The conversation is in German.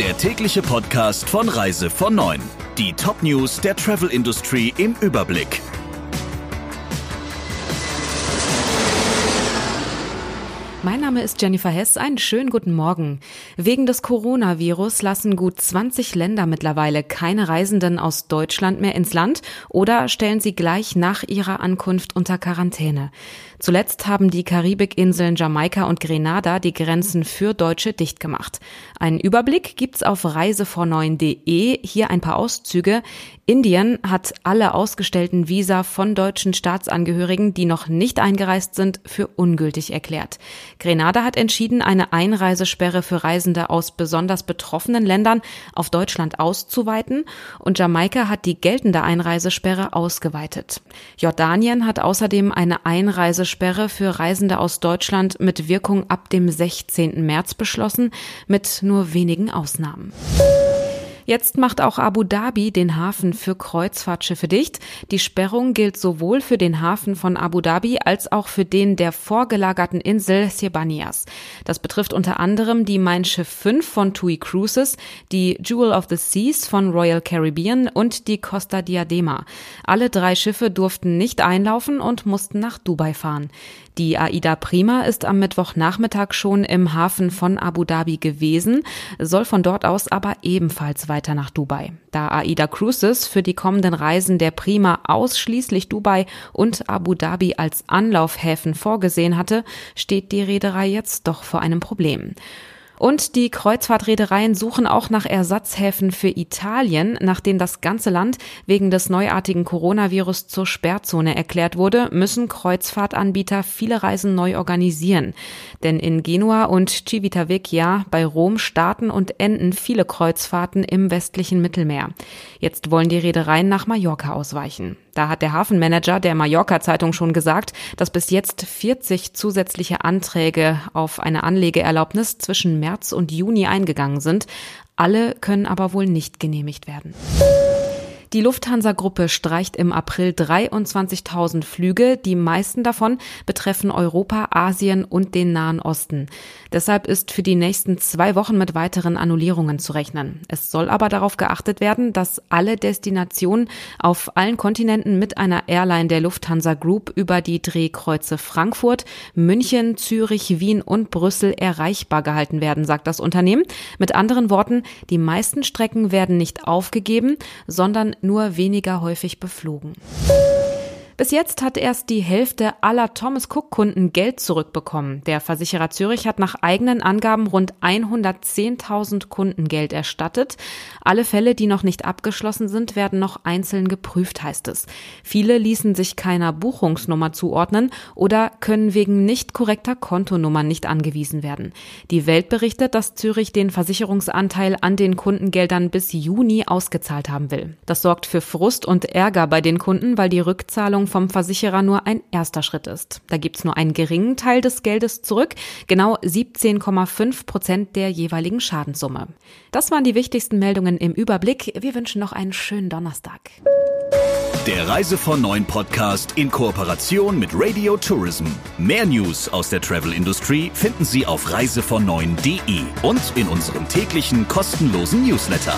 der tägliche Podcast von Reise von 9. Die Top-News der Travel Industry im Überblick. Mein Name ist Jennifer Hess. Einen schönen guten Morgen. Wegen des Coronavirus lassen gut 20 Länder mittlerweile keine Reisenden aus Deutschland mehr ins Land oder stellen sie gleich nach ihrer Ankunft unter Quarantäne. Zuletzt haben die Karibikinseln Jamaika und Grenada die Grenzen für Deutsche dicht gemacht. Einen Überblick gibt's auf reisevorneuen.de. Hier ein paar Auszüge. Indien hat alle ausgestellten Visa von deutschen Staatsangehörigen, die noch nicht eingereist sind, für ungültig erklärt. Grenada hat entschieden, eine Einreisesperre für Reisende aus besonders betroffenen Ländern auf Deutschland auszuweiten und Jamaika hat die geltende Einreisesperre ausgeweitet. Jordanien hat außerdem eine Einreisesperre für Reisende aus Deutschland mit Wirkung ab dem 16. März beschlossen, mit nur wenigen Ausnahmen. Jetzt macht auch Abu Dhabi den Hafen für Kreuzfahrtschiffe dicht. Die Sperrung gilt sowohl für den Hafen von Abu Dhabi als auch für den der vorgelagerten Insel Sirbaniyas. Das betrifft unter anderem die Mein Schiff 5 von TUI Cruises, die Jewel of the Seas von Royal Caribbean und die Costa Diadema. Alle drei Schiffe durften nicht einlaufen und mussten nach Dubai fahren. Die Aida Prima ist am Mittwochnachmittag schon im Hafen von Abu Dhabi gewesen, soll von dort aus aber ebenfalls weiter nach Dubai. Da Aida Cruises für die kommenden Reisen der Prima ausschließlich Dubai und Abu Dhabi als Anlaufhäfen vorgesehen hatte, steht die Reederei jetzt doch vor einem Problem. Und die Kreuzfahrtreedereien suchen auch nach Ersatzhäfen für Italien, nachdem das ganze Land wegen des neuartigen Coronavirus zur Sperrzone erklärt wurde, müssen Kreuzfahrtanbieter viele Reisen neu organisieren. Denn in Genua und Civitavecchia bei Rom starten und enden viele Kreuzfahrten im westlichen Mittelmeer. Jetzt wollen die Reedereien nach Mallorca ausweichen. Da hat der Hafenmanager der Mallorca-Zeitung schon gesagt, dass bis jetzt 40 zusätzliche Anträge auf eine Anlegeerlaubnis zwischen März und Juni eingegangen sind. Alle können aber wohl nicht genehmigt werden. Die Lufthansa-Gruppe streicht im April 23.000 Flüge. Die meisten davon betreffen Europa, Asien und den Nahen Osten. Deshalb ist für die nächsten zwei Wochen mit weiteren Annullierungen zu rechnen. Es soll aber darauf geachtet werden, dass alle Destinationen auf allen Kontinenten mit einer Airline der Lufthansa Group über die Drehkreuze Frankfurt, München, Zürich, Wien und Brüssel erreichbar gehalten werden, sagt das Unternehmen. Mit anderen Worten, die meisten Strecken werden nicht aufgegeben, sondern nur weniger häufig beflogen. Bis jetzt hat erst die Hälfte aller Thomas Cook Kunden Geld zurückbekommen. Der Versicherer Zürich hat nach eigenen Angaben rund 110.000 Kunden Geld erstattet. Alle Fälle, die noch nicht abgeschlossen sind, werden noch einzeln geprüft, heißt es. Viele ließen sich keiner Buchungsnummer zuordnen oder können wegen nicht korrekter Kontonummern nicht angewiesen werden. Die Welt berichtet, dass Zürich den Versicherungsanteil an den Kundengeldern bis Juni ausgezahlt haben will. Das sorgt für Frust und Ärger bei den Kunden, weil die Rückzahlung vom Versicherer nur ein erster Schritt ist. Da gibt's nur einen geringen Teil des Geldes zurück, genau 17,5 Prozent der jeweiligen Schadenssumme. Das waren die wichtigsten Meldungen im Überblick. Wir wünschen noch einen schönen Donnerstag. Der Reise von Neuen Podcast in Kooperation mit Radio Tourism. Mehr News aus der Travel Industry finden Sie auf reisevon und in unserem täglichen kostenlosen Newsletter.